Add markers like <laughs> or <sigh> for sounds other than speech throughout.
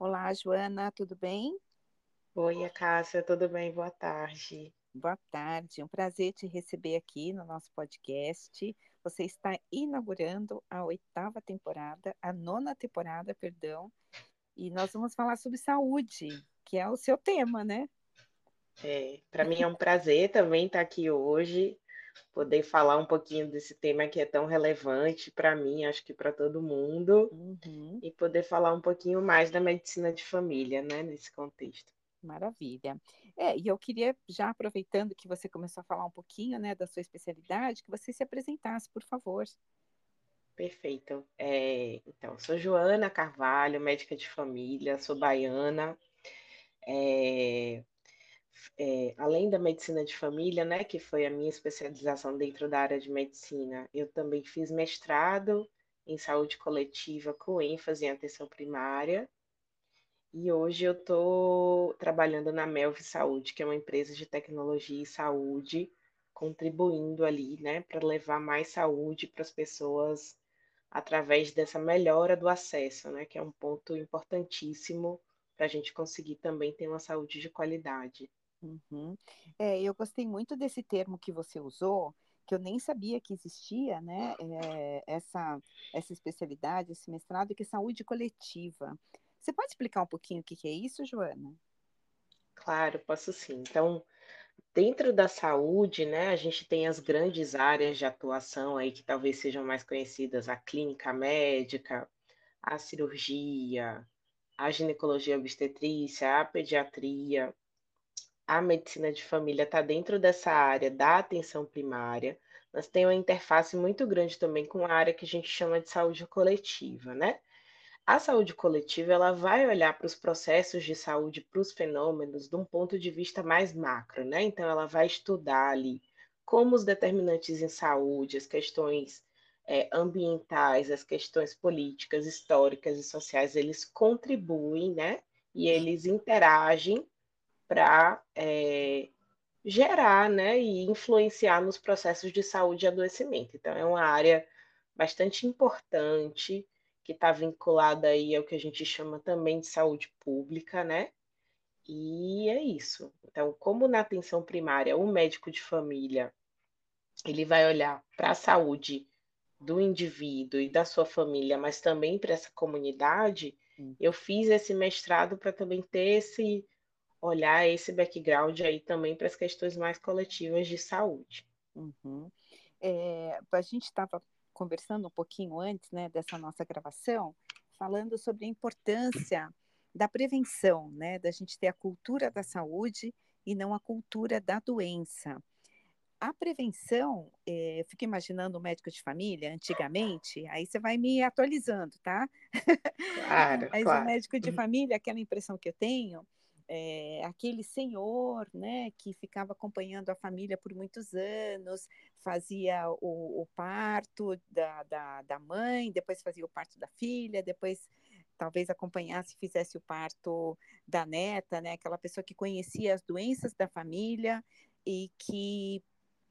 Olá, Joana, tudo bem? Oi, Cássia, tudo bem? Boa tarde. Boa tarde, um prazer te receber aqui no nosso podcast. Você está inaugurando a oitava temporada, a nona temporada, perdão, e nós vamos falar sobre saúde, que é o seu tema, né? É, para mim é um prazer também estar aqui hoje, poder falar um pouquinho desse tema que é tão relevante para mim, acho que para todo mundo, Uhum, e poder falar um pouquinho mais da medicina de família, né, nesse contexto. maravilha. É, e eu queria, já aproveitando que você começou a falar um pouquinho, né, da sua especialidade, que você se apresentasse, por favor. Perfeito. É, então, sou Joana Carvalho, médica de família, sou baiana. É, é, além da medicina de família, né, que foi a minha especialização dentro da área de medicina, eu também fiz mestrado em saúde coletiva com ênfase em atenção primária. E hoje eu estou trabalhando na Melv Saúde, que é uma empresa de tecnologia e saúde, contribuindo ali, né, para levar mais saúde para as pessoas através dessa melhora do acesso, né, que é um ponto importantíssimo para a gente conseguir também ter uma saúde de qualidade. Uhum. É, eu gostei muito desse termo que você usou, que eu nem sabia que existia, né? é, essa, essa especialidade, esse mestrado, que é saúde coletiva. Você pode explicar um pouquinho o que que é isso, Joana? Claro, posso sim. Então, dentro da saúde, né, a gente tem as grandes áreas de atuação aí que talvez sejam mais conhecidas, a clínica médica, a cirurgia, a ginecologia obstetrícia, a pediatria, a medicina de família está dentro dessa área da atenção primária, mas tem uma interface muito grande também com a área que a gente chama de saúde coletiva, né? A saúde coletiva, ela vai olhar para os processos de saúde, para os fenômenos, de um ponto de vista mais macro, né? Então, ela vai estudar ali como os determinantes em saúde, as questões é, ambientais, as questões políticas, históricas e sociais, eles contribuem, né? E eles interagem para é, gerar, né? E influenciar nos processos de saúde e adoecimento. Então, é uma área bastante importante que está vinculada aí ao que a gente chama também de saúde pública, né? E é isso. Então, como na atenção primária, o médico de família ele vai olhar para a saúde do indivíduo e da sua família, mas também para essa comunidade, Hum, eu fiz esse mestrado para também ter esse olhar, esse background aí também para as questões mais coletivas de saúde. Uhum. É, a gente estava conversando um pouquinho antes, né, dessa nossa gravação, falando sobre a importância da prevenção, né, da gente ter a cultura da saúde e não a cultura da doença. A prevenção, eh, eu fico imaginando o médico de família, antigamente, aí você vai me atualizando, tá? Claro, <laughs> Mas o claro. médico de família, aquela impressão que eu tenho, é aquele senhor, né, que ficava acompanhando a família por muitos anos, fazia o, o parto da, da, da mãe, depois fazia o parto da filha, depois talvez acompanhasse e fizesse o parto da neta, né, aquela pessoa que conhecia as doenças da família e que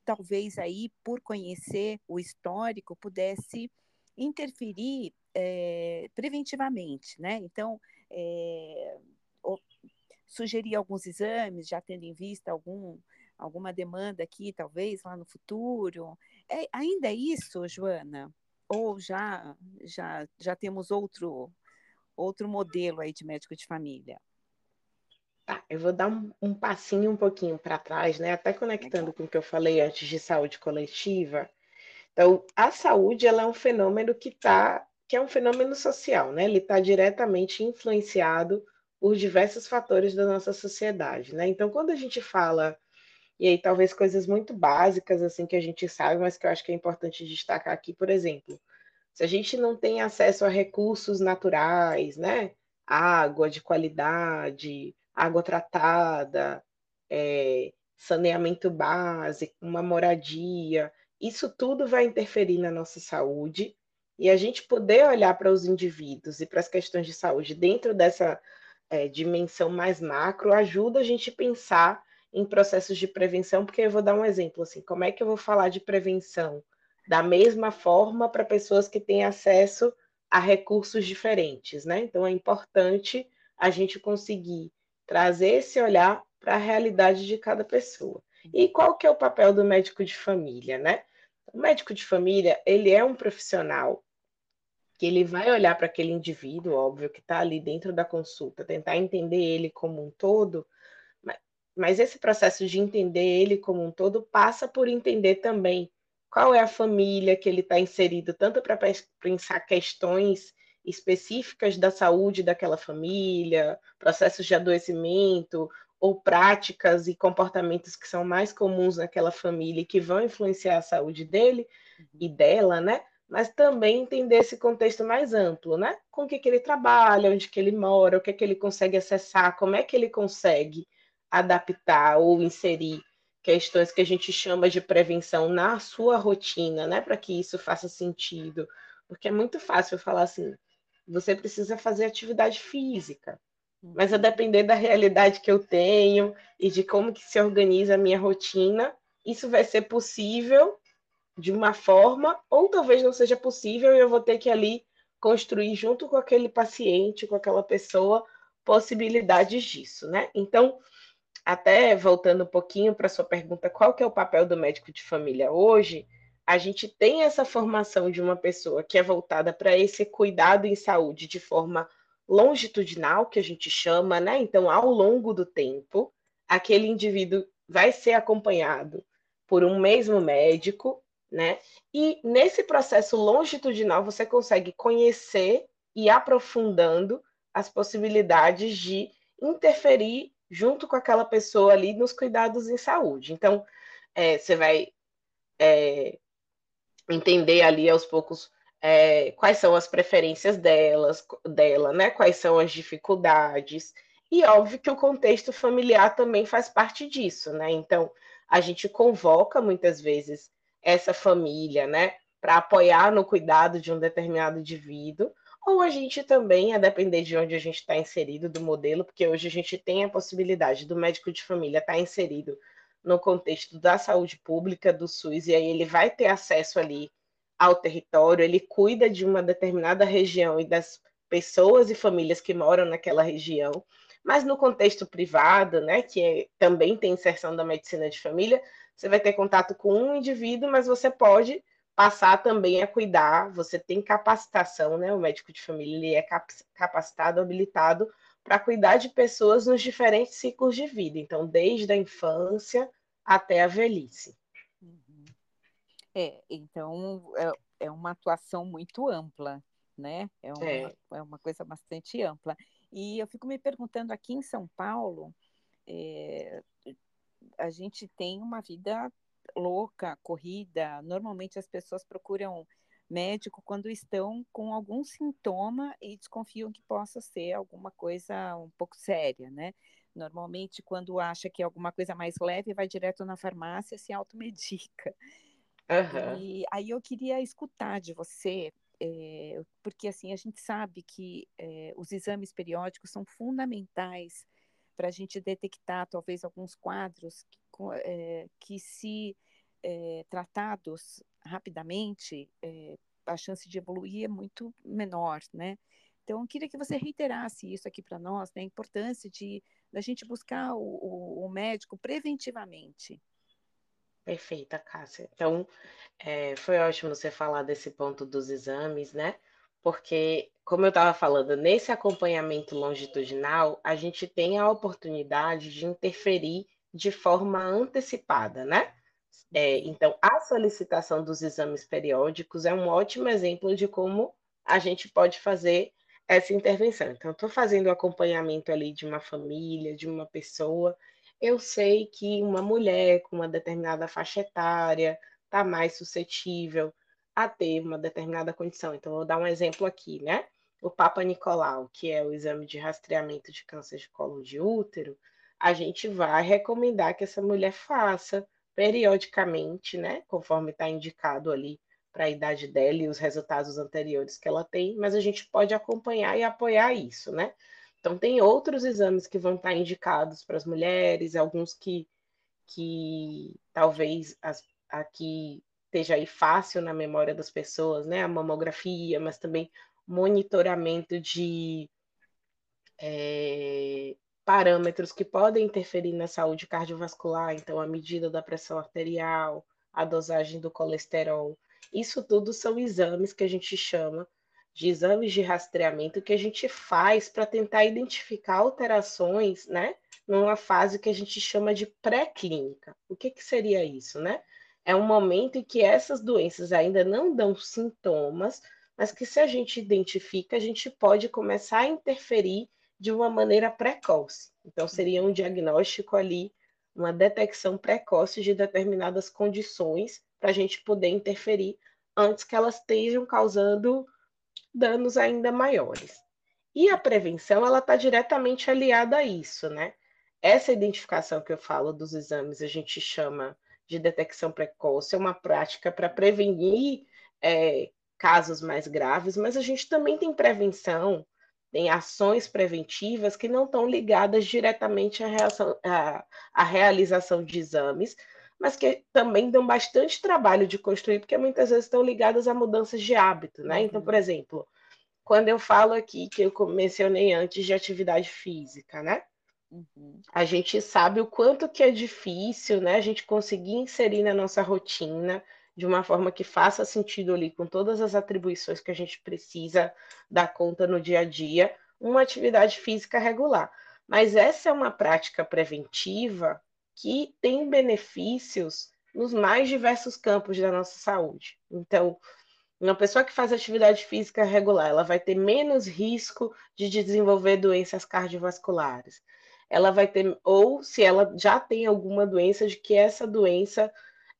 talvez aí, por conhecer o histórico, pudesse interferir é, preventivamente, né? Então, é, sugerir alguns exames, já tendo em vista algum, alguma demanda aqui, talvez, lá no futuro. É, ainda é isso, Joana? Ou já, já, já temos outro, outro modelo aí de médico de família? Tá, eu vou dar um, um passinho um pouquinho para trás, né? Até conectando com o que eu falei antes de saúde coletiva. Então, a saúde ela é um fenômeno que tá, que é um fenômeno social, né? Ele está diretamente influenciado por diversos fatores da nossa sociedade, né? Então, quando a gente fala, e aí talvez coisas muito básicas assim que a gente sabe, mas que eu acho que é importante destacar aqui, por exemplo, se a gente não tem acesso a recursos naturais, né? Água de qualidade, água tratada, é, saneamento básico, uma moradia, isso tudo vai interferir na nossa saúde. E a gente poder olhar para os indivíduos e para as questões de saúde dentro dessa é, dimensão mais macro ajuda a gente a pensar em processos de prevenção, porque eu vou dar um exemplo assim, como é que eu vou falar de prevenção da mesma forma para pessoas que têm acesso a recursos diferentes, né? Então é importante a gente conseguir trazer esse olhar para a realidade de cada pessoa. E qual que é o papel do médico de família, né? O médico de família, ele é um profissional que ele vai olhar para aquele indivíduo, óbvio, que está ali dentro da consulta, tentar entender ele como um todo, mas esse processo de entender ele como um todo passa por entender também qual é a família que ele está inserido, tanto para pensar questões específicas da saúde daquela família, processos de adoecimento ou práticas e comportamentos que são mais comuns naquela família e que vão influenciar a saúde dele uhum. e dela, né? Mas também entender esse contexto mais amplo, né? Com o que, que ele trabalha, onde que ele mora, o que, que ele consegue acessar, como é que ele consegue adaptar ou inserir questões que a gente chama de prevenção na sua rotina, né, para que isso faça sentido. Porque é muito fácil falar assim, você precisa fazer atividade física. Mas a depender da realidade que eu tenho e de como que se organiza a minha rotina, isso vai ser possível de uma forma, ou talvez não seja possível e eu vou ter que ali construir junto com aquele paciente, com aquela pessoa, possibilidades disso, né? Então, até voltando um pouquinho para sua pergunta, qual que é o papel do médico de família hoje? A gente tem essa formação de uma pessoa que é voltada para esse cuidado em saúde de forma longitudinal, que a gente chama, né? Então, ao longo do tempo, aquele indivíduo vai ser acompanhado por um mesmo médico, né? E nesse processo longitudinal você consegue conhecer e aprofundando as possibilidades de interferir junto com aquela pessoa ali nos cuidados em saúde. Então, é, você vai é, entender ali aos poucos é, quais são as preferências delas, dela, né? Quais são as dificuldades. E óbvio que o contexto familiar também faz parte disso, né? Então, a gente convoca muitas vezes essa família, né, para apoiar no cuidado de um determinado indivíduo, ou a gente também, a depender de onde a gente está inserido do modelo, porque hoje a gente tem a possibilidade do médico de família estar tá inserido no contexto da saúde pública, do SUS, e aí ele vai ter acesso ali ao território, ele cuida de uma determinada região e das pessoas e famílias que moram naquela região, mas no contexto privado, né, que é, também tem inserção da medicina de família, você vai ter contato com um indivíduo, mas você pode passar também a cuidar, você tem capacitação, né? O médico de família ele é capacitado, habilitado para cuidar de pessoas nos diferentes ciclos de vida, então desde a infância até a velhice. Uhum. É, então é, é uma atuação muito ampla, né? É uma, é. é uma coisa bastante ampla. E eu fico me perguntando aqui em São Paulo, é, a gente tem uma vida louca, corrida. Normalmente as pessoas procuram médico quando estão com algum sintoma e desconfiam que possa ser alguma coisa um pouco séria, né? Normalmente, quando acha que é alguma coisa mais leve, vai direto na farmácia, se automedica. Uhum. E aí eu queria escutar de você, é, porque assim, a gente sabe que é, os exames periódicos são fundamentais para a gente detectar talvez alguns quadros que, é, que se é, tratados rapidamente, é, a chance de evoluir é muito menor, né? Então, eu queria que você reiterasse isso aqui para nós, né? A importância de da gente buscar o, o, o médico preventivamente. Perfeita, Cássia. Então, é, foi ótimo você falar desse ponto dos exames, né? Porque, como eu estava falando, nesse acompanhamento longitudinal, a gente tem a oportunidade de interferir de forma antecipada, né? É, então, a solicitação dos exames periódicos é um ótimo exemplo de como a gente pode fazer essa intervenção. Então, estou fazendo o acompanhamento ali de uma família, de uma pessoa. Eu sei que uma mulher com uma determinada faixa etária está mais suscetível a ter uma determinada condição. Então, vou dar um exemplo aqui, né? O Papa Nicolau, que é o exame de rastreamento de câncer de colo de útero, a gente vai recomendar que essa mulher faça periodicamente, né, conforme está indicado ali para a idade dela e os resultados anteriores que ela tem, mas a gente pode acompanhar e apoiar isso, né? Então, tem outros exames que vão estar tá indicados para as mulheres, alguns que, que talvez as, aqui esteja aí fácil na memória das pessoas, né? A mamografia, mas também monitoramento de é, parâmetros que podem interferir na saúde cardiovascular, então a medida da pressão arterial, a dosagem do colesterol. Isso tudo são exames que a gente chama de exames de rastreamento que a gente faz para tentar identificar alterações, né, numa fase que a gente chama de pré-clínica. O que, que seria isso, né? É um momento em que essas doenças ainda não dão sintomas, mas que se a gente identifica, a gente pode começar a interferir de uma maneira precoce. Então, seria um diagnóstico ali, uma detecção precoce de determinadas condições para a gente poder interferir antes que elas estejam causando danos ainda maiores. E a prevenção, ela está diretamente aliada a isso, né? Essa identificação que eu falo dos exames, a gente chama de detecção precoce, é uma prática para prevenir é, casos mais graves, mas a gente também tem prevenção, tem ações preventivas que não estão ligadas diretamente à, reação, à, à realização de exames, mas que também dão bastante trabalho de construir, porque muitas vezes estão ligadas a mudanças de hábito, né? Uhum. Então, por exemplo, quando eu falo aqui que eu mencionei antes de atividade física, né? Uhum. A gente sabe o quanto que é difícil, né? A gente conseguir inserir na nossa rotina de uma forma que faça sentido ali com todas as atribuições que a gente precisa dar conta no dia a dia, uma atividade física regular. Mas essa é uma prática preventiva que tem benefícios nos mais diversos campos da nossa saúde. Então, uma pessoa que faz atividade física regular, ela vai ter menos risco de desenvolver doenças cardiovasculares. Ela vai ter, ou se ela já tem alguma doença, de que essa doença,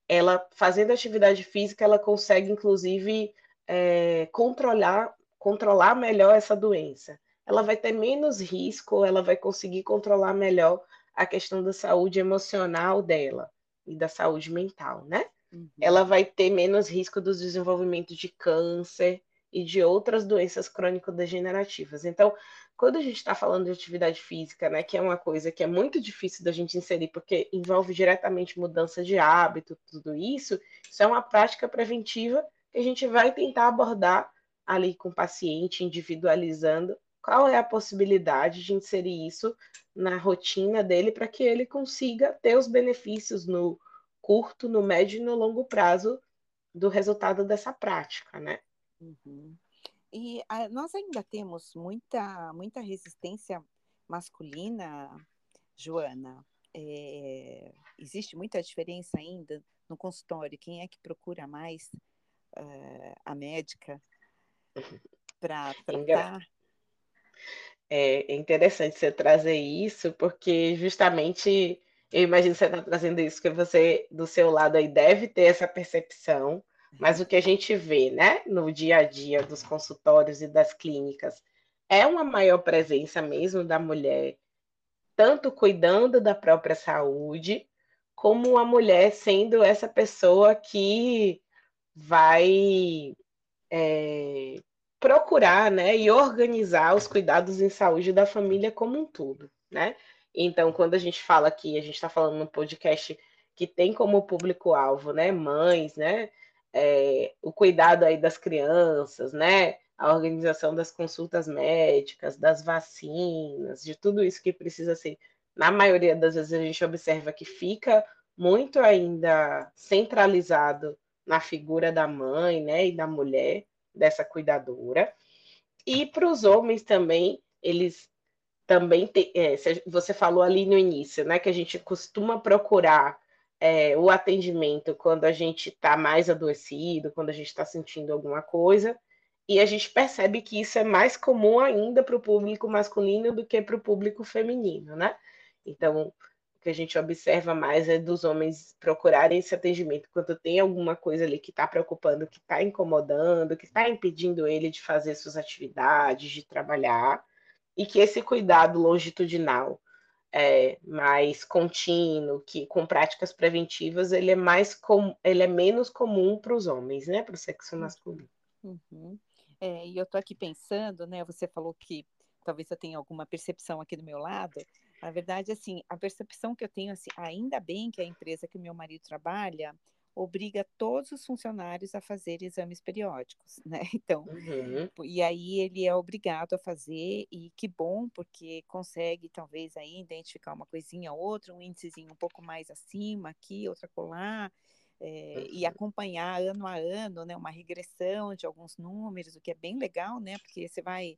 ela fazendo atividade física, ela consegue, inclusive, é, controlar, controlar melhor essa doença. Ela vai ter menos risco, ela vai conseguir controlar melhor a questão da saúde emocional dela e da saúde mental, né? Uhum. Ela vai ter menos risco dos desenvolvimentos de câncer e de outras doenças crônico-degenerativas. Então, quando a gente está falando de atividade física, né, que é uma coisa que é muito difícil da gente inserir, porque envolve diretamente mudança de hábito, tudo isso, isso é uma prática preventiva que a gente vai tentar abordar ali com o paciente, individualizando qual é a possibilidade de inserir isso na rotina dele para que ele consiga ter os benefícios no curto, no médio e no longo prazo do resultado dessa prática, né? Uhum. E a, ah, nós ainda temos muita, muita resistência masculina, Joana. É, existe muita diferença ainda no consultório. Quem é que procura mais uh, a médica para tratar? É interessante você trazer isso, porque justamente eu imagino que você está trazendo isso, que você, do seu lado aí, deve ter essa percepção, mas o que a gente vê, né, no dia a dia dos consultórios e das clínicas, é uma maior presença mesmo da mulher, tanto cuidando da própria saúde, como a mulher sendo essa pessoa que vai é, procurar, né, e organizar os cuidados em saúde da família como um todo, né? Então, quando a gente fala aqui, a gente está falando no podcast que tem como público-alvo, né, mães, né, é, o cuidado aí das crianças, né, a organização das consultas médicas, das vacinas, de tudo isso que precisa ser. Na maioria das vezes a gente observa que fica muito ainda centralizado na figura da mãe, né, e da mulher, dessa cuidadora. E para os homens também, eles também é, você falou ali no início, né, que a gente costuma procurar é, o atendimento quando a gente está mais adoecido, quando a gente está sentindo alguma coisa, e a gente percebe que isso é mais comum ainda para o público masculino do que para o público feminino, né? Então, o que a gente observa mais é dos homens procurarem esse atendimento quando tem alguma coisa ali que está preocupando, que está incomodando, que está impedindo ele de fazer suas atividades, de trabalhar e que esse cuidado longitudinal é, mais contínuo, que com práticas preventivas, ele é mais com, ele é menos comum para os homens, né, para o sexo uhum. masculino. Uhum. É, e eu estou aqui pensando, né? Você falou que talvez eu tenha alguma percepção aqui do meu lado. Na verdade, assim, a percepção que eu tenho, assim, ainda bem que a empresa que meu marido trabalha, obriga todos os funcionários a fazer exames periódicos, <laughs> né? Então, uhum. e aí ele é obrigado a fazer, e que bom, porque consegue talvez aí identificar uma coisinha ou outra, um índicezinho um pouco mais acima aqui, outra colar, é, uhum. e acompanhar ano a ano, né, uma regressão de alguns números, o que é bem legal, né? Porque você vai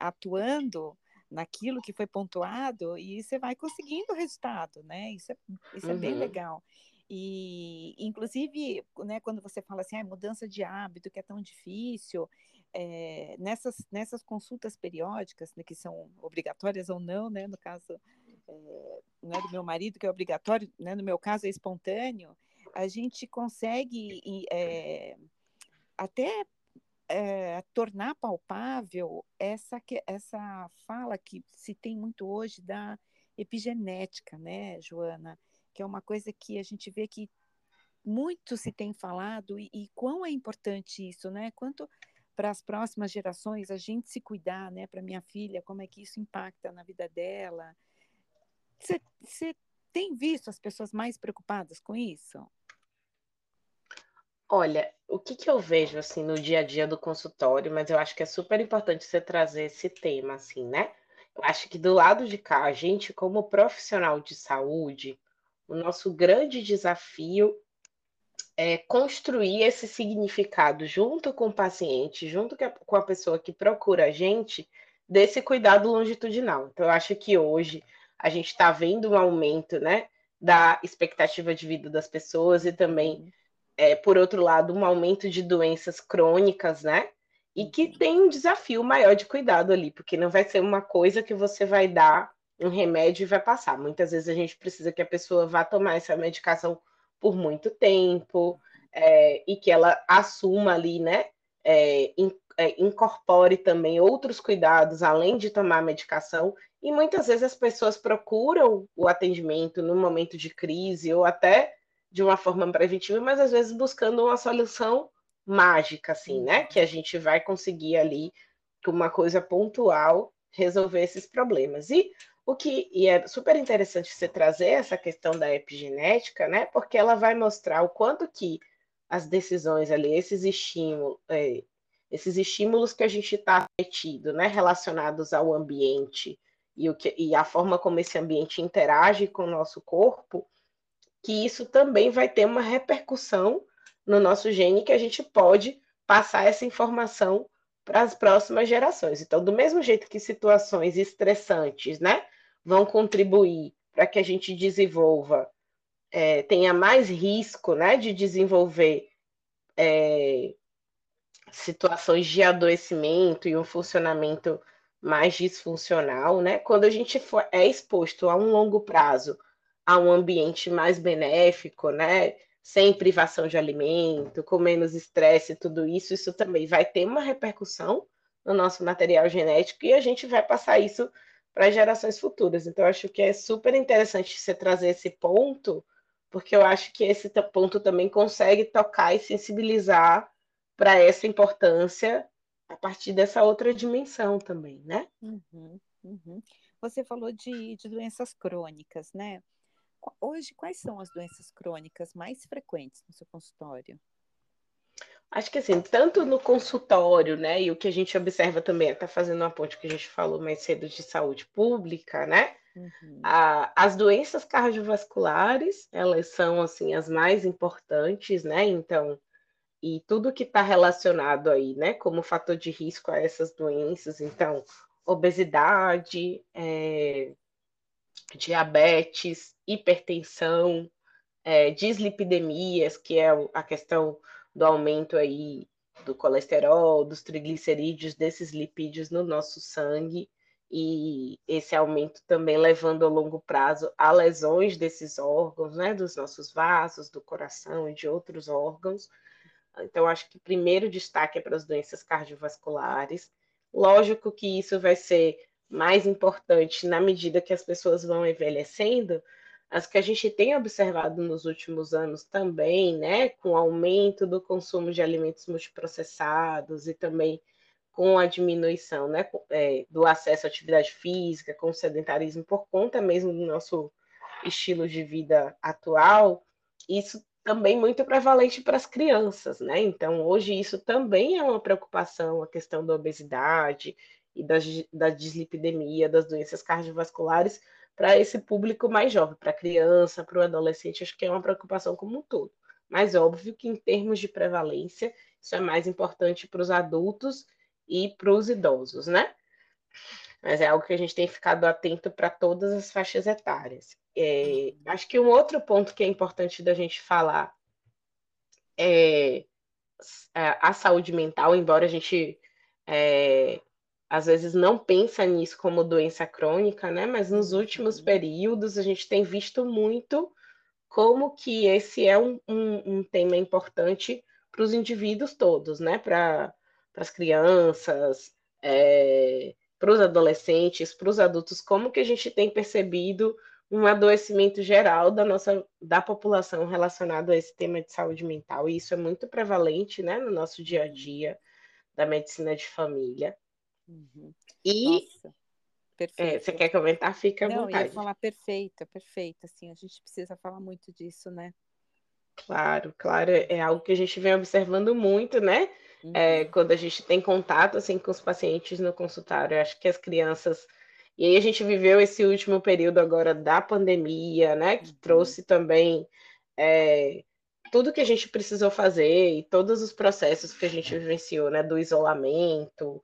atuando naquilo que foi pontuado e você vai conseguindo o resultado, né? Isso é, isso uhum. é bem uhum. legal. E, inclusive, né, quando você fala assim, ah, mudança de hábito, que é tão difícil, é, nessas, nessas consultas periódicas, né, que são obrigatórias ou não, né, no caso é, né, do meu marido, que é obrigatório, né, no meu caso é espontâneo, a gente consegue é, até tornar palpável essa, essa fala que se tem muito hoje da epigenética, né, Joana? Que é uma coisa que a gente vê que muito se tem falado e, e quão é importante isso, né? Quanto para as próximas gerações a gente se cuidar, né? Para minha filha, como é que isso impacta na vida dela? Você tem visto as pessoas mais preocupadas com isso? Olha, o que que eu vejo, assim, no dia a dia do consultório, mas eu acho que é super importante você trazer esse tema, assim, né? Eu acho que do lado de cá, a gente, como profissional de saúde, o nosso grande desafio é construir esse significado junto com o paciente, junto com a pessoa que procura a gente, desse cuidado longitudinal. Então, eu acho que hoje a gente está vendo um aumento, né, da expectativa de vida das pessoas e também uhum é, por outro lado, um aumento de doenças crônicas, né? E que uhum. tem um desafio maior de cuidado ali, porque não vai ser uma coisa que você vai dar um remédio e vai passar. Muitas vezes a gente precisa que a pessoa vá tomar essa medicação por muito tempo é, e que ela assuma ali, né? É, in, é, incorpore também outros cuidados além de tomar a medicação. E muitas vezes as pessoas procuram o atendimento no momento de crise ou até de uma forma preventiva, mas às vezes buscando uma solução mágica, assim, né? Que a gente vai conseguir ali, com uma coisa pontual, resolver esses problemas. E o que e é super interessante você trazer essa questão da epigenética, né? Porque ela vai mostrar o quanto que as decisões ali, esses estímulos, é, esses estímulos que a gente está metido, né? Relacionados ao ambiente e, o que, e a forma como esse ambiente interage com o nosso corpo, que isso também vai ter uma repercussão no nosso gene que a gente pode passar essa informação para as próximas gerações. Então, do mesmo jeito que situações estressantes, né, vão contribuir para que a gente desenvolva, é, tenha mais risco, né, de desenvolver é, situações de adoecimento e um funcionamento mais disfuncional, né? Quando a gente for, é exposto a um longo prazo a um ambiente mais benéfico, né? Sem privação de alimento, com menos estresse, tudo isso, isso também vai ter uma repercussão no nosso material genético e a gente vai passar isso para gerações futuras. Então, acho que é super interessante você trazer esse ponto, porque eu acho que esse ponto também consegue tocar e sensibilizar para essa importância a partir dessa outra dimensão também, né? Uhum, uhum. Você falou de, de doenças crônicas, né? Hoje, quais são as doenças crônicas mais frequentes no seu consultório? Acho que assim, tanto no consultório, né, e o que a gente observa também, está fazendo uma ponte que a gente falou mais cedo de saúde pública, né? Uhum. A, as doenças cardiovasculares, elas são assim as mais importantes, né? Então, e tudo que está relacionado aí, né, como fator de risco a essas doenças, então, obesidade, é, diabetes, hipertensão, é, dislipidemias, que é a questão do aumento aí do colesterol, dos triglicerídeos, desses lipídios no nosso sangue, e esse aumento também levando a longo prazo a lesões desses órgãos, né, dos nossos vasos, do coração e de outros órgãos. Então, acho que primeiro destaque é para as doenças cardiovasculares. Lógico que isso vai ser mais importante na medida que as pessoas vão envelhecendo, as que a gente tem observado nos últimos anos também, né, com o aumento do consumo de alimentos multiprocessados e também com a diminuição né, é, do acesso à atividade física, com o sedentarismo, por conta mesmo do nosso estilo de vida atual, isso também muito prevalente para as crianças, né? Então, hoje isso também é uma preocupação, a questão da obesidade e da, da dislipidemia, das doenças cardiovasculares, para esse público mais jovem, para a criança, para o adolescente, acho que é uma preocupação como um todo. Mas óbvio que em termos de prevalência, isso é mais importante para os adultos e para os idosos, né? Mas é algo que a gente tem ficado atento para todas as faixas etárias. É, acho que um outro ponto que é importante da gente falar é a saúde mental, embora a gente é, às vezes não pensa nisso como doença crônica, né? Mas nos últimos uhum. períodos a gente tem visto muito como que esse é um, um, um tema importante para os indivíduos todos, né? Para as crianças, é, para os adolescentes, para os adultos, como que a gente tem percebido um adoecimento geral da nossa da população relacionado a esse tema de saúde mental, e isso é muito prevalente né, no nosso dia a dia da medicina de família. Uhum. E é, você quer comentar? Fica à Não, vontade. Eu ia falar perfeita, perfeita. Assim, a gente precisa falar muito disso, né? Claro, claro, é algo que a gente vem observando muito, né? É, uhum. É, quando a gente tem contato assim com os pacientes no consultório, eu acho que as crianças e aí a gente viveu esse último período agora da pandemia, né? Que uhum. trouxe também é, tudo que a gente precisou fazer e todos os processos que a gente vivenciou, né? Do isolamento,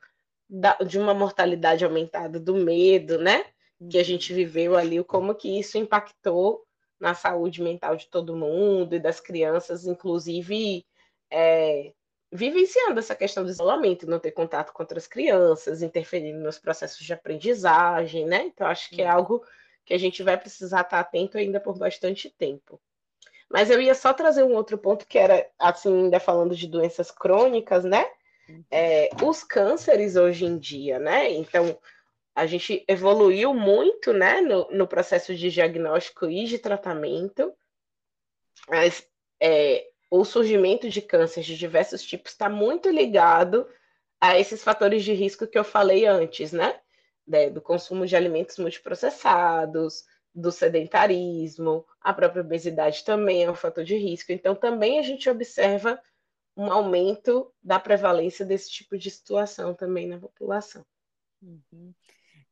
da, de uma mortalidade aumentada, do medo, né? Que a gente uhum. viveu ali, como que isso impactou na saúde mental de todo mundo e das crianças, inclusive é, vivenciando essa questão do isolamento, não ter contato com outras crianças, interferindo nos processos de aprendizagem, né? Então, acho que é uhum. algo que a gente vai precisar estar atento ainda por bastante tempo. Mas eu ia só trazer um outro ponto que era, assim, ainda falando de doenças crônicas, né? É, os cânceres hoje em dia, né? Então, a gente evoluiu muito, né, no, no processo de diagnóstico e de tratamento, mas é, o surgimento de câncer de diversos tipos está muito ligado a esses fatores de risco que eu falei antes, né? do consumo de alimentos multiprocessados, do sedentarismo, a própria obesidade também é um fator de risco. Então, também a gente observa um aumento da prevalência desse tipo de situação também na população. Uhum.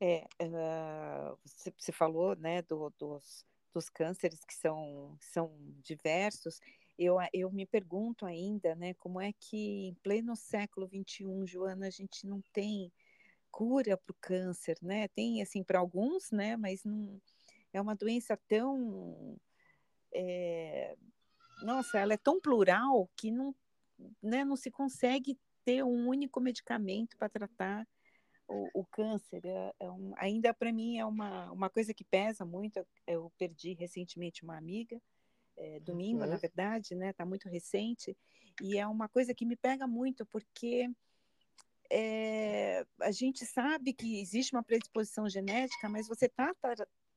É, uh, você, você, falou né, do, dos, dos cânceres que são, são diversos, eu, eu me pergunto ainda, né, como é que em pleno século XXI, Joana, a gente não tem cura para o câncer, né? Tem, assim, para alguns, né, mas não, é uma doença tão... É, nossa, ela é tão plural que não, né, não se consegue ter um único medicamento para tratar o, o, câncer. É, é um, ainda para mim é uma, uma coisa que pesa muito. Eu perdi recentemente uma amiga, é, domingo, uhum. na verdade, né? Está muito recente e é uma coisa que me pega muito porque é, a gente sabe que existe uma predisposição genética, mas você está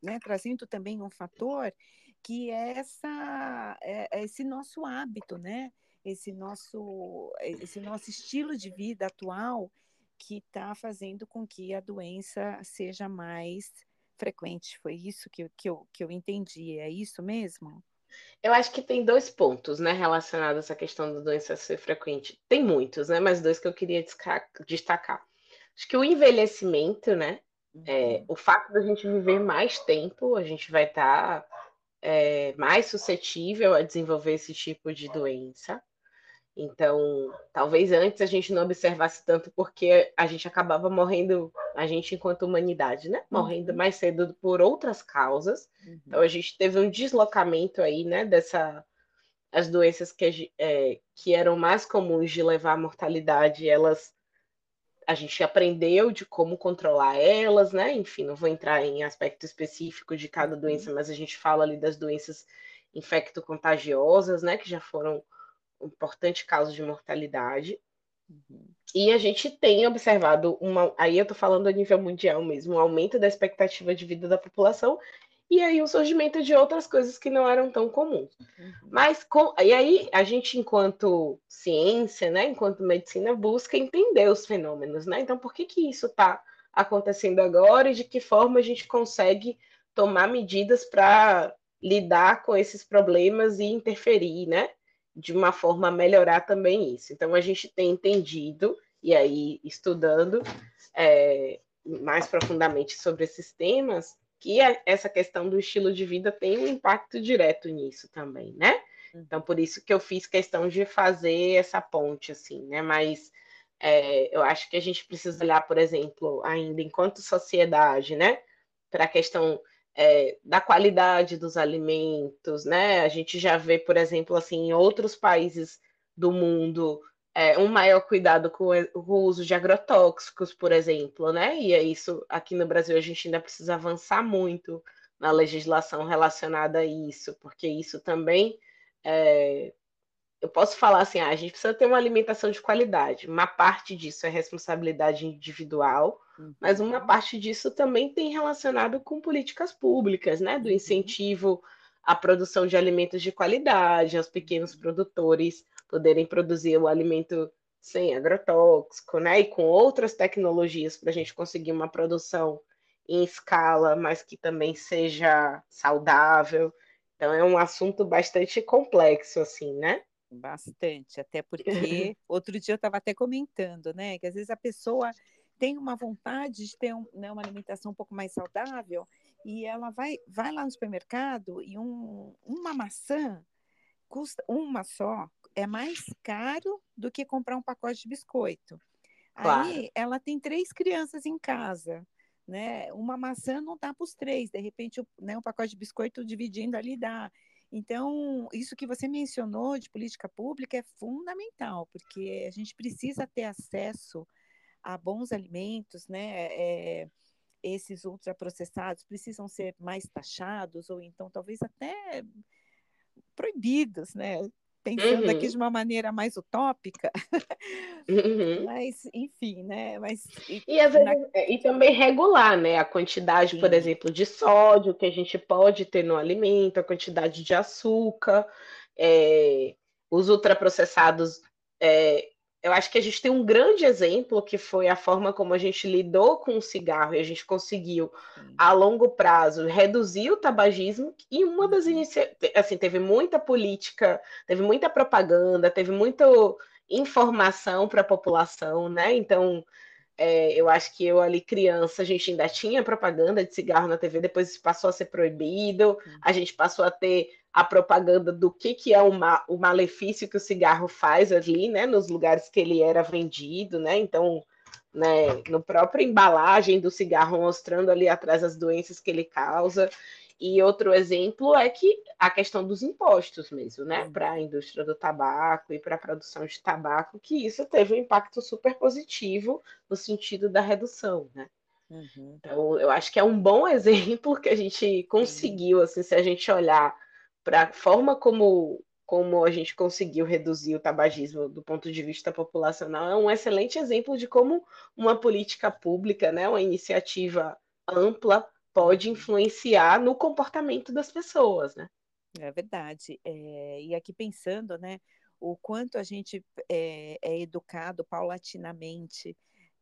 né, trazendo também um fator que é essa é, é esse nosso hábito, né? Esse nosso esse nosso estilo de vida atual que está fazendo com que a doença seja mais frequente. Foi isso que, que, eu, que eu entendi. É isso mesmo? Eu acho que tem dois pontos, né, relacionados a essa questão da doença ser frequente. Tem muitos, né, mas dois que eu queria destacar. Acho que o envelhecimento, né, é, uhum. o fato da gente viver mais tempo, a gente vai estar tá, é, mais suscetível a desenvolver esse tipo de doença. Então, talvez antes a gente não observasse tanto porque a gente acabava morrendo, a gente enquanto humanidade, né? Morrendo uhum. mais cedo por outras causas. Uhum. Então a gente teve um deslocamento aí, né? Dessa as doenças que, é, que eram mais comuns de levar à mortalidade, elas a gente aprendeu de como controlar elas, né? Enfim, não vou entrar em aspecto específico de cada uhum. doença, mas a gente fala ali das doenças infecto-contagiosas, né? Que já foram importante causa de mortalidade. Uhum. E a gente tem observado uma, aí eu estou falando a nível mundial mesmo, um aumento da expectativa de vida da população e aí o surgimento de outras coisas que não eram tão comuns. Uhum. Mas com, e aí a gente, enquanto ciência, né, enquanto medicina, busca entender os fenômenos, né? Então, por que que isso está acontecendo agora e de que forma a gente consegue tomar medidas para lidar com esses problemas e interferir, né? De uma forma a melhorar também isso. Então, a gente tem entendido, e aí estudando é, mais profundamente sobre esses temas, que essa questão do estilo de vida tem um impacto direto nisso também, né? Uhum. Então, por isso que eu fiz questão de fazer essa ponte, assim, né? Mas é, eu acho que a gente precisa olhar, por exemplo, ainda enquanto sociedade, né? Para a questão é, da qualidade dos alimentos, né? A gente já vê, por exemplo, assim, em outros países do mundo, é, um maior cuidado com o uso de agrotóxicos, por exemplo, né? E é isso, aqui no Brasil, a gente ainda precisa avançar muito na legislação relacionada a isso, porque isso também é, eu posso falar assim, ah, a gente precisa ter uma alimentação de qualidade. Uma parte disso é responsabilidade individual, uhum. mas uma parte disso também tem relacionado com políticas públicas, né? Do uhum. incentivo à produção de alimentos de qualidade, aos pequenos produtores poderem produzir o alimento sem agrotóxico, né? E com outras tecnologias para a gente conseguir uma produção em escala, mas que também seja saudável. Então é um assunto bastante complexo, assim, né? Bastante, até porque <laughs> outro dia eu estava até comentando, né? Que às vezes a pessoa tem uma vontade de ter um, né, uma alimentação um pouco mais saudável e ela vai, vai lá no supermercado e um, uma maçã custa uma só é mais caro do que comprar um pacote de biscoito. Claro. Aí ela tem três crianças em casa, né? Uma maçã não dá para os três, de repente, né, um pacote de biscoito dividindo ali dá. Então, isso que você mencionou de política pública é fundamental, porque a gente precisa ter acesso a bons alimentos, né? É, esses ultraprocessados precisam ser mais taxados, ou então talvez até proibidos, né? Pensando uhum. aqui de uma maneira mais utópica, <laughs> uhum. mas enfim, né? Mas, e, e, vezes, na... É, e, também regular, né? A quantidade, Sim. por exemplo, de sódio que a gente pode ter no alimento, a quantidade de açúcar, é, os ultraprocessados é, eu acho que a gente tem um grande exemplo que foi a forma como a gente lidou com o cigarro e a gente conseguiu, a longo prazo, reduzir o tabagismo. E uma das uhum. iniciativas, assim, teve muita política, teve muita propaganda, teve muita informação para a população, né? Então, é, eu acho que eu ali criança, a gente ainda tinha propaganda de cigarro na TV, depois isso passou a ser proibido, a gente passou a ter a propaganda do que, que é o, ma o malefício que o cigarro faz ali, né, nos lugares que ele era vendido, né, então, né, no próprio embalagem do cigarro mostrando ali atrás as doenças que ele causa, e outro exemplo é que a questão dos impostos mesmo, né, uhum. para a indústria do tabaco e para a produção de tabaco, que isso teve um impacto super positivo no sentido da redução, né. Uhum. Então, eu acho que é um bom <laughs> exemplo que a gente conseguiu, assim, se a gente olhar para a forma como, como a gente conseguiu reduzir o tabagismo do ponto de vista populacional, é um excelente exemplo de como uma política pública, né, uma iniciativa ampla, pode influenciar no comportamento das pessoas, né? É verdade. É, e aqui pensando, né, o quanto a gente é, é educado paulatinamente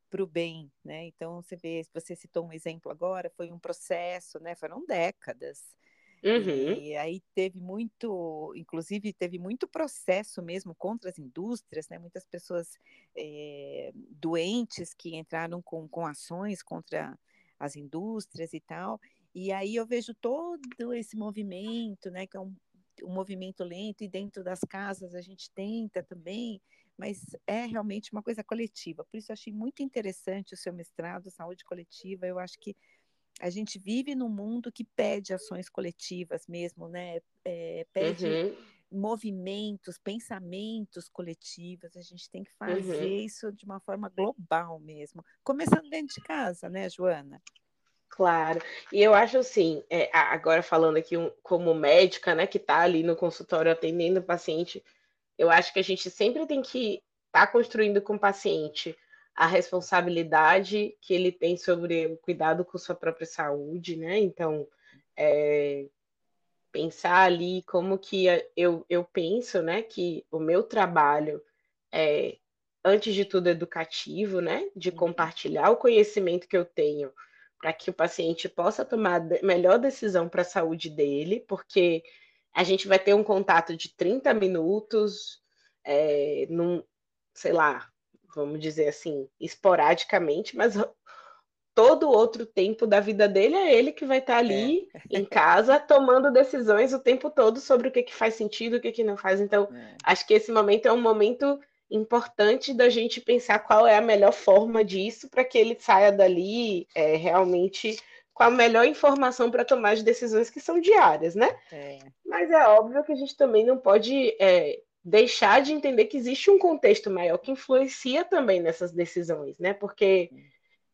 para o bem, né? Então você vê, você citou um exemplo agora, foi um processo, né? Foram décadas Uhum. E aí teve muito, inclusive teve muito processo mesmo contra as indústrias, né? Muitas pessoas é, doentes que entraram com, com ações contra as indústrias e tal. E aí eu vejo todo esse movimento, né? Que é um, um movimento lento e dentro das casas a gente tenta também, mas é realmente uma coisa coletiva. Por isso eu achei muito interessante o seu mestrado, saúde coletiva. Eu acho que a gente vive num mundo que pede ações coletivas mesmo, né? É, pede uhum. Movimentos, pensamentos coletivos. A gente tem que fazer uhum. isso de uma forma global mesmo, começando dentro de casa, né, Joana? Claro. E eu acho assim, é, agora falando aqui um, como médica, né, que está ali no consultório atendendo o paciente, eu acho que a gente sempre tem que estar tá construindo com o paciente a responsabilidade que ele tem sobre o cuidado com sua própria saúde, né? Então, é, pensar ali como que eu, eu penso, né, que o meu trabalho é, antes de tudo, educativo, né? De uhum. compartilhar o conhecimento que eu tenho para que o paciente possa tomar a melhor decisão para a saúde dele, porque a gente vai ter um contato de 30 minutos, é, num, sei lá, vamos dizer assim, esporadicamente, mas todo outro tempo da vida dele é ele que vai estar ali é. em casa tomando decisões o tempo todo sobre o que, que faz sentido, o que, que não faz. Então, é. acho que esse momento é um momento importante da gente pensar qual é a melhor forma disso para que ele saia dali é, realmente com a melhor informação para tomar as decisões que são diárias, né? É. Mas é óbvio que a gente também não pode é, deixar de entender que existe um contexto maior que influencia também nessas decisões, né? Porque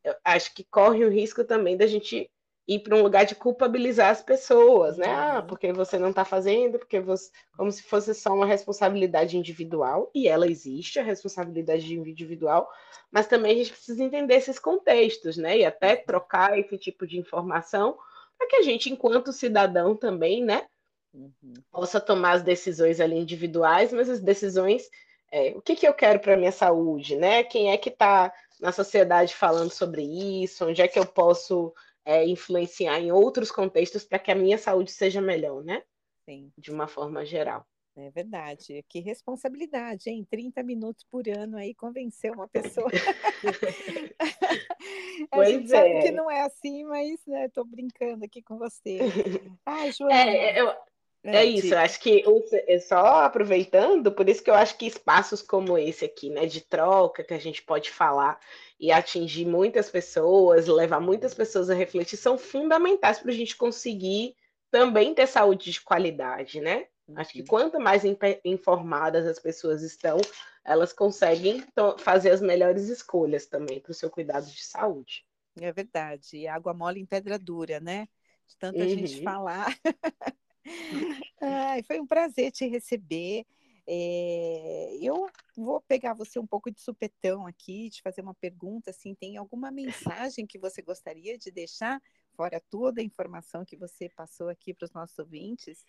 eu acho que corre o risco também da gente ir para um lugar de culpabilizar as pessoas, né? Ah, uhum. porque você não está fazendo, porque você. Como se fosse só uma responsabilidade individual, e ela existe, a responsabilidade individual, mas também a gente precisa entender esses contextos, né? E até trocar esse tipo de informação para que a gente, enquanto cidadão, também, né? Uhum. Possa tomar as decisões ali individuais, mas as decisões. É, o que, que eu quero para minha saúde, né? Quem é que está na sociedade falando sobre isso? Onde é que eu posso é, influenciar em outros contextos para que a minha saúde seja melhor, né? Sim. De uma forma geral. É verdade. Que responsabilidade, hein? 30 minutos por ano aí convencer uma pessoa. <laughs> <laughs> a pois gente é. sabe que não é assim, mas né, tô brincando aqui com você. Ai, <laughs> Joana. É, eu, é, é isso, eu acho que é só aproveitando, por isso que eu acho que espaços como esse aqui, né, de troca, que a gente pode falar e atingir muitas pessoas, levar muitas pessoas a refletir, são fundamentais para a gente conseguir também ter saúde de qualidade, né? Acho que uhum. quanto mais informadas as pessoas estão, elas conseguem fazer as melhores escolhas também para o seu cuidado de saúde. É verdade. Água mole em pedra dura, né? De tanta uhum. gente falar. <laughs> Ai, foi um prazer te receber. É, eu vou pegar você um pouco de supetão aqui, te fazer uma pergunta, assim, tem alguma mensagem que você gostaria de deixar, fora toda a informação que você passou aqui para os nossos ouvintes?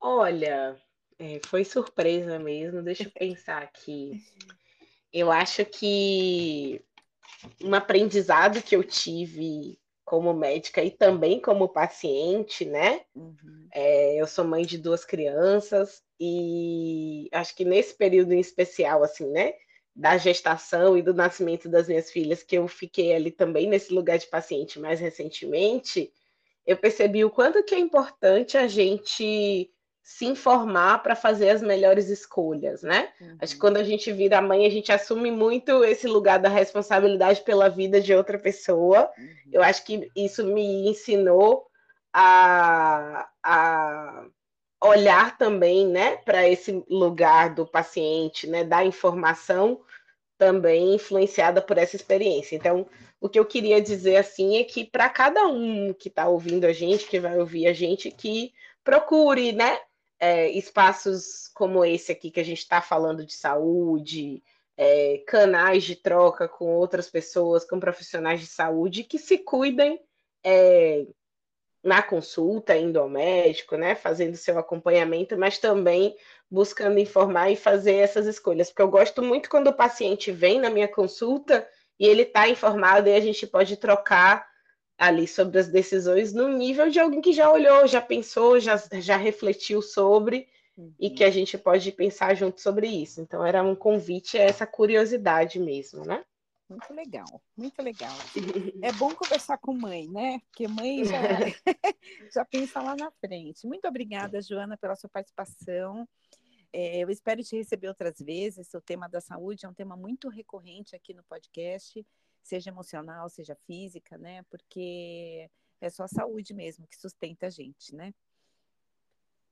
Olha, é, foi surpresa mesmo, deixa eu pensar aqui. Eu acho que um aprendizado que eu tive como médica e também como paciente, né? Uhum. É, eu sou mãe de duas crianças e acho que nesse período em especial, assim, né? Da gestação e do nascimento das minhas filhas, que eu fiquei ali também nesse lugar de paciente mais recentemente, eu percebi o quanto que é importante a gente se informar para fazer as melhores escolhas, né? Uhum. Acho que uhum. quando a gente vira mãe, a gente assume muito esse lugar da responsabilidade pela vida de outra pessoa. Uhum. Eu acho que isso me ensinou a, a olhar também, né, para esse lugar do paciente, né, da informação também influenciada por essa experiência. Então, o que eu queria dizer assim é que para cada um que está ouvindo a gente, que vai ouvir a gente, que procure, né, é, espaços como esse aqui que a gente está falando de saúde, é, canais de troca com outras pessoas, com profissionais de saúde que se cuidem é, na consulta, indo ao médico, né, fazendo seu acompanhamento, mas também buscando informar e fazer essas escolhas, porque eu gosto muito quando o paciente vem na minha consulta e ele está informado e a gente pode trocar ali sobre as decisões no nível de alguém que já olhou, já pensou, já, já refletiu sobre uhum. e que a gente pode pensar junto sobre isso. Então era um convite a essa curiosidade mesmo, né? Muito legal, muito legal. <laughs> É bom conversar com mãe, né? Porque mãe já, <laughs> já pensa lá na frente. Muito obrigada, Joana, pela sua participação. É, eu espero te receber outras vezes. O tema da saúde é um tema muito recorrente aqui no podcast seja emocional, seja física, né? Porque é só a saúde mesmo que sustenta a gente, né?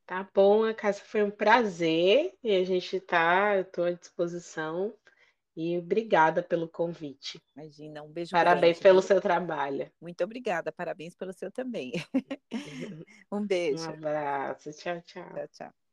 Tá bom, a casa foi um prazer e a gente tá, eu tô à disposição e obrigada pelo convite. Imagina, um beijo. Parabéns grande, pelo seu trabalho. Muito obrigada, parabéns pelo seu também. <laughs> um beijo. Um abraço, tchau, tchau. Tchau, tchau.